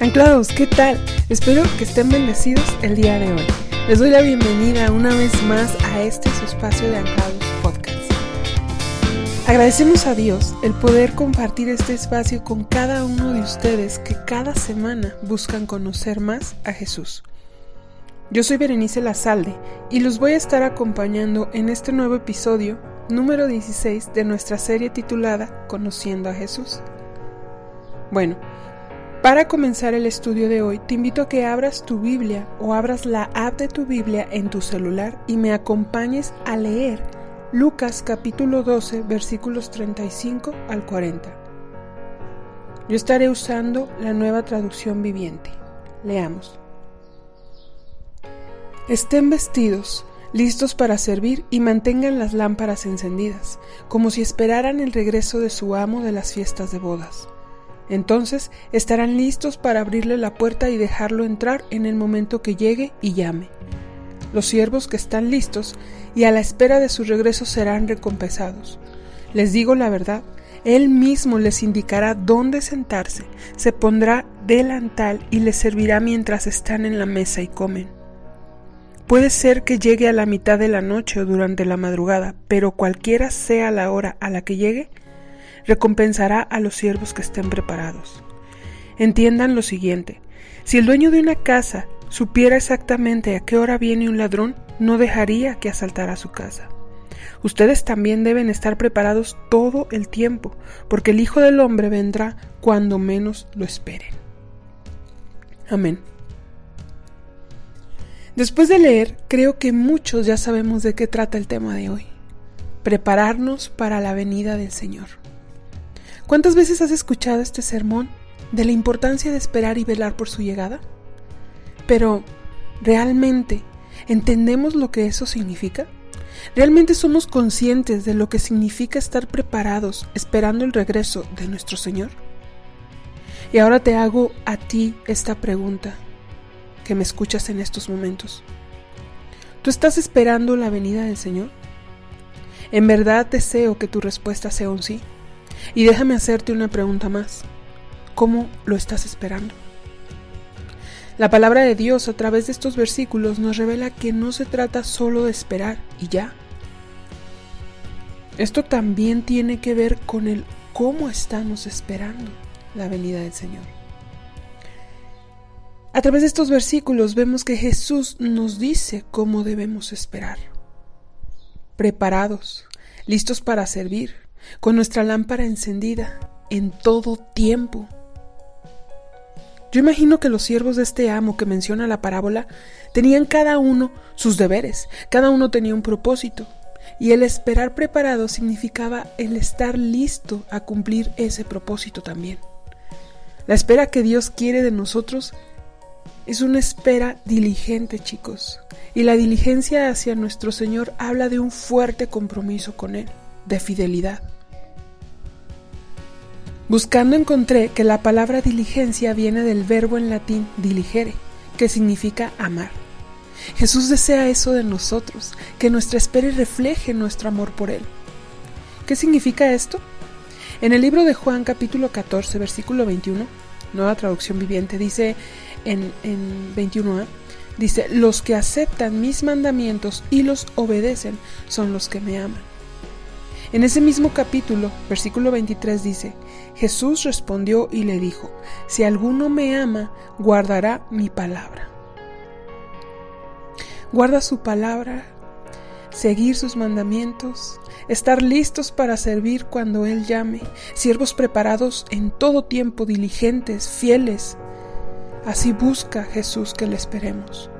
Anclados, ¿qué tal? Espero que estén bendecidos el día de hoy. Les doy la bienvenida una vez más a este espacio de Anclados Podcast. Agradecemos a Dios el poder compartir este espacio con cada uno de ustedes que cada semana buscan conocer más a Jesús. Yo soy Berenice Lazalde y los voy a estar acompañando en este nuevo episodio número 16 de nuestra serie titulada Conociendo a Jesús. Bueno, para comenzar el estudio de hoy, te invito a que abras tu Biblia o abras la app de tu Biblia en tu celular y me acompañes a leer Lucas capítulo 12 versículos 35 al 40. Yo estaré usando la nueva traducción viviente. Leamos. Estén vestidos, listos para servir y mantengan las lámparas encendidas, como si esperaran el regreso de su amo de las fiestas de bodas. Entonces estarán listos para abrirle la puerta y dejarlo entrar en el momento que llegue y llame. Los siervos que están listos y a la espera de su regreso serán recompensados. Les digo la verdad, él mismo les indicará dónde sentarse, se pondrá delantal y les servirá mientras están en la mesa y comen. Puede ser que llegue a la mitad de la noche o durante la madrugada, pero cualquiera sea la hora a la que llegue, recompensará a los siervos que estén preparados. Entiendan lo siguiente, si el dueño de una casa supiera exactamente a qué hora viene un ladrón, no dejaría que asaltara su casa. Ustedes también deben estar preparados todo el tiempo, porque el Hijo del Hombre vendrá cuando menos lo esperen. Amén. Después de leer, creo que muchos ya sabemos de qué trata el tema de hoy. Prepararnos para la venida del Señor. ¿Cuántas veces has escuchado este sermón de la importancia de esperar y velar por su llegada? Pero, ¿realmente entendemos lo que eso significa? ¿Realmente somos conscientes de lo que significa estar preparados esperando el regreso de nuestro Señor? Y ahora te hago a ti esta pregunta que me escuchas en estos momentos. ¿Tú estás esperando la venida del Señor? En verdad deseo que tu respuesta sea un sí. Y déjame hacerte una pregunta más. ¿Cómo lo estás esperando? La palabra de Dios a través de estos versículos nos revela que no se trata solo de esperar y ya. Esto también tiene que ver con el cómo estamos esperando la venida del Señor. A través de estos versículos vemos que Jesús nos dice cómo debemos esperar. Preparados, listos para servir, con nuestra lámpara encendida, en todo tiempo. Yo imagino que los siervos de este amo que menciona la parábola tenían cada uno sus deberes, cada uno tenía un propósito, y el esperar preparado significaba el estar listo a cumplir ese propósito también. La espera que Dios quiere de nosotros es una espera diligente, chicos. Y la diligencia hacia nuestro Señor habla de un fuerte compromiso con Él, de fidelidad. Buscando encontré que la palabra diligencia viene del verbo en latín diligere, que significa amar. Jesús desea eso de nosotros, que nuestra espera refleje nuestro amor por Él. ¿Qué significa esto? En el libro de Juan capítulo 14, versículo 21, nueva traducción viviente, dice, en, 21a, dice, los que aceptan mis mandamientos y los obedecen son los que me aman. En ese mismo capítulo, versículo 23 dice, Jesús respondió y le dijo, si alguno me ama, guardará mi palabra. Guarda su palabra, seguir sus mandamientos, estar listos para servir cuando Él llame, siervos preparados en todo tiempo, diligentes, fieles, Así busca Jesús que le esperemos.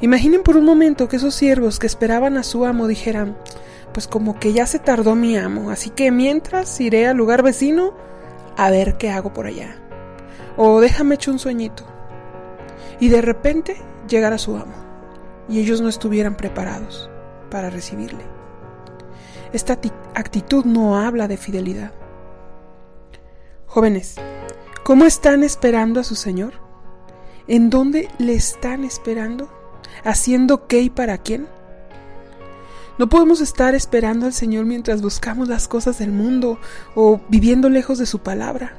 Imaginen por un momento que esos siervos que esperaban a su amo dijeran, pues como que ya se tardó mi amo, así que mientras iré al lugar vecino a ver qué hago por allá. O déjame echar un sueñito. Y de repente llegara su amo, y ellos no estuvieran preparados para recibirle. Esta actitud no habla de fidelidad. Jóvenes, ¿Cómo están esperando a su Señor? ¿En dónde le están esperando? ¿Haciendo qué y para quién? No podemos estar esperando al Señor mientras buscamos las cosas del mundo o viviendo lejos de su palabra.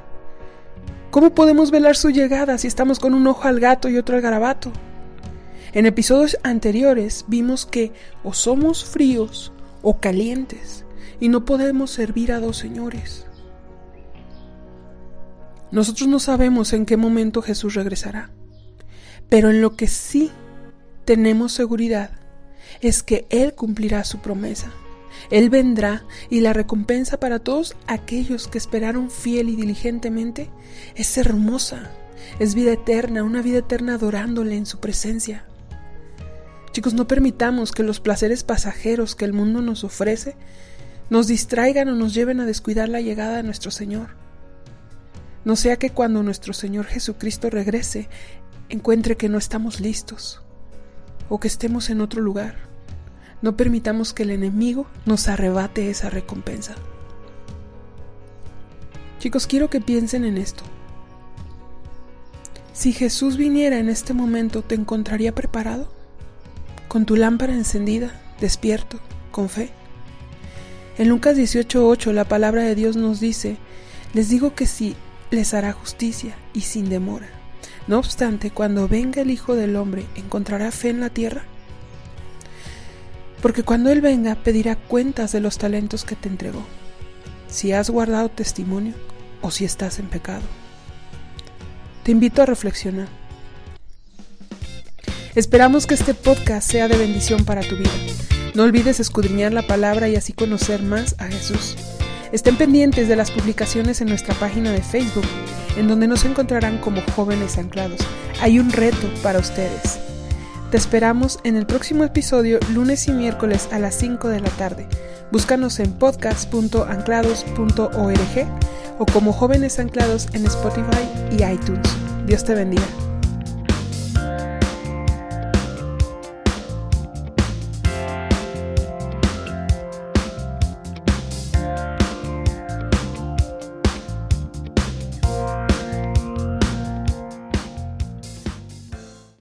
¿Cómo podemos velar su llegada si estamos con un ojo al gato y otro al garabato? En episodios anteriores vimos que o somos fríos o calientes y no podemos servir a dos señores. Nosotros no sabemos en qué momento Jesús regresará, pero en lo que sí tenemos seguridad es que Él cumplirá su promesa. Él vendrá y la recompensa para todos aquellos que esperaron fiel y diligentemente es hermosa, es vida eterna, una vida eterna adorándole en su presencia. Chicos, no permitamos que los placeres pasajeros que el mundo nos ofrece nos distraigan o nos lleven a descuidar la llegada de nuestro Señor. No sea que cuando nuestro Señor Jesucristo regrese encuentre que no estamos listos o que estemos en otro lugar. No permitamos que el enemigo nos arrebate esa recompensa. Chicos, quiero que piensen en esto. Si Jesús viniera en este momento, ¿te encontraría preparado? ¿Con tu lámpara encendida, despierto, con fe? En Lucas 18:8 la palabra de Dios nos dice, les digo que sí, les hará justicia y sin demora. No obstante, cuando venga el Hijo del Hombre, ¿encontrará fe en la tierra? Porque cuando Él venga, pedirá cuentas de los talentos que te entregó, si has guardado testimonio o si estás en pecado. Te invito a reflexionar. Esperamos que este podcast sea de bendición para tu vida. No olvides escudriñar la palabra y así conocer más a Jesús. Estén pendientes de las publicaciones en nuestra página de Facebook, en donde nos encontrarán como jóvenes anclados. Hay un reto para ustedes. Te esperamos en el próximo episodio lunes y miércoles a las 5 de la tarde. Búscanos en podcast.anclados.org o como jóvenes anclados en Spotify y iTunes. Dios te bendiga.